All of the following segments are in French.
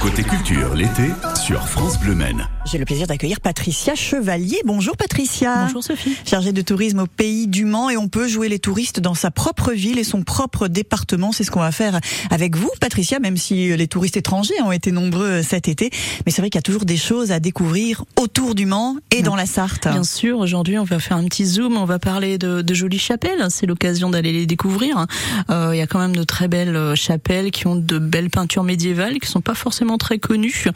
Côté culture, l'été, sur France Bleu Maine. J'ai le plaisir d'accueillir Patricia Chevalier. Bonjour Patricia. Bonjour Sophie. Chargée de tourisme au pays du Mans et on peut jouer les touristes dans sa propre ville et son propre département. C'est ce qu'on va faire avec vous Patricia, même si les touristes étrangers ont été nombreux cet été. Mais c'est vrai qu'il y a toujours des choses à découvrir autour du Mans et dans la Sarthe. Bien sûr, aujourd'hui on va faire un petit zoom, on va parler de, de jolies chapelles. C'est l'occasion d'aller les découvrir. Euh, il y a quand même de très belles chapelles qui ont de belles peintures médiévales qui sont pas forcément très connues.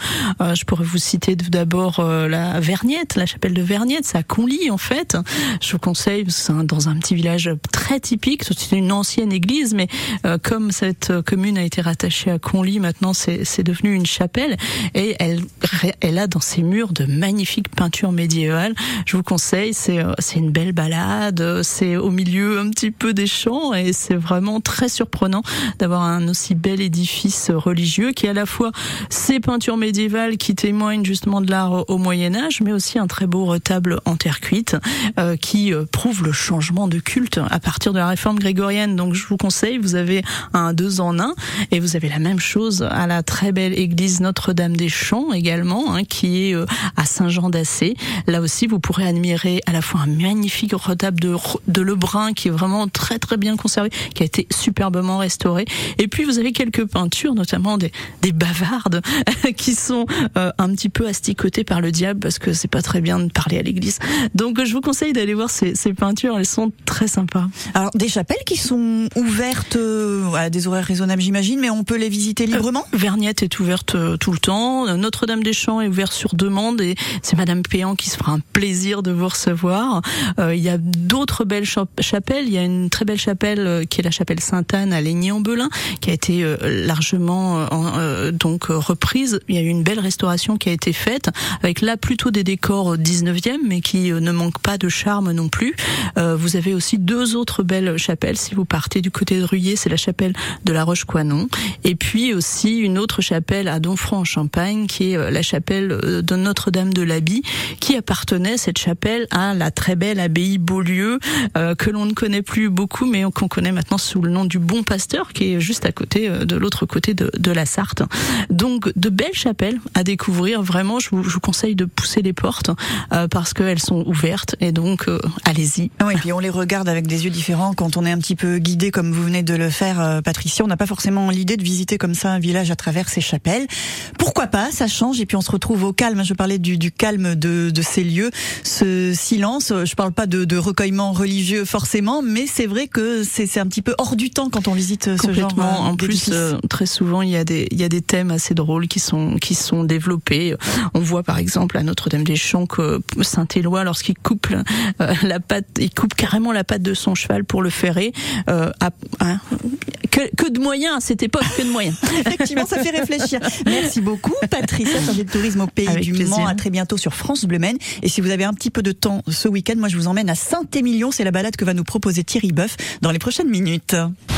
Euh, je pourrais vous citer d'abord euh, la Verniette, la chapelle de Verniette, c'est à Conly en fait. Je vous conseille, c'est dans un petit village très typique. C'est une ancienne église, mais euh, comme cette commune a été rattachée à Conly, maintenant c'est devenu une chapelle et elle, a dans ses murs de magnifiques peintures médiévales. Je vous conseille, c'est une belle balade, c'est au milieu un petit peu des champs et c'est vraiment très surprenant d'avoir un aussi bel édifice religieux qui à la fois ces peintures médiévales qui témoignent justement de l'art au Moyen Âge, mais aussi un très beau retable en terre cuite euh, qui euh, prouve le changement de culte à partir de la réforme grégorienne. Donc je vous conseille, vous avez un deux en un et vous avez la même chose à la très belle église Notre-Dame des Champs également, hein, qui est euh, à Saint-Jean d'Assé. Là aussi, vous pourrez admirer à la fois un magnifique retable de, de Lebrun qui est vraiment très très bien conservé, qui a été superbement restauré. Et puis vous avez quelques peintures, notamment des, des bavardes, qui sont euh, un petit peu asticotées par le diable parce que c'est pas très bien de parler à l'église. Donc je vous conseille d'aller voir ces, ces, peintures, elles sont très sympas. Alors des chapelles qui sont ouvertes euh, à des horaires raisonnables j'imagine, mais on peut les visiter librement? Euh, Verniette est ouverte euh, tout le temps, Notre-Dame des Champs est ouverte sur demande et c'est Madame Péan qui se fera un plaisir de vous recevoir. Euh, il y a d'autres belles chapelles, il y a une très belle chapelle qui est la chapelle Sainte-Anne à Laigny-en-Belin qui a été largement donc reprise. Il y a eu une belle restauration qui a été faite avec là plutôt des décors 19e mais qui ne manquent pas de charme non plus. vous avez aussi deux autres belles chapelles si vous partez du côté de Ruyé, c'est la chapelle de la Roche-Coinon et puis aussi une autre chapelle à Donfranc-en-Champagne qui est la chapelle de Notre-Dame de l'Abbey qui appartenait cette chapelle à la très belle abbaye Beaulieu euh, que l'on ne connaît plus beaucoup mais qu'on connaît maintenant sous le nom du Bon Pasteur qui est juste à côté de l'autre côté de, de, la Sarthe. Donc de belles chapelles à découvrir. Vraiment, je vous, je vous conseille de pousser les portes euh, parce qu'elles sont ouvertes et donc euh, allez-y. Oui, et puis on les regarde avec des yeux différents quand on est un petit peu guidé comme vous venez de le faire, Patricia. On n'a pas forcément l'idée de visiter comme ça un village à travers ces chapelles. Pourquoi pas? Ça change et puis on se retrouve au calme. Je parlais du, du calme de, de, ces lieux, ce silence. Je parle pas de, de recueillement religieux forcément, mais c'est vrai que c'est un petit peu hors du temps quand on visite ce genre. En plus, euh, très souvent, il y a des il y a des thèmes assez drôles qui sont qui sont développés. On voit par exemple à Notre-Dame-des-Champs que Saint-Éloi, lorsqu'il coupe euh, la patte, il coupe carrément la patte de son cheval pour le ferrer. Euh, à, hein, que, que, de moyens à cette époque, que de moyens. Effectivement, ça fait réfléchir. Merci beaucoup, Patricia, chargée de tourisme au Pays du Mans. À très bientôt sur France Bleu Maine. Et si vous avez un petit peu de temps ce week-end, moi je vous emmène à Saint-Émilion. C'est la balade que va nous proposer Thierry Boeuf dans les prochaines minutes.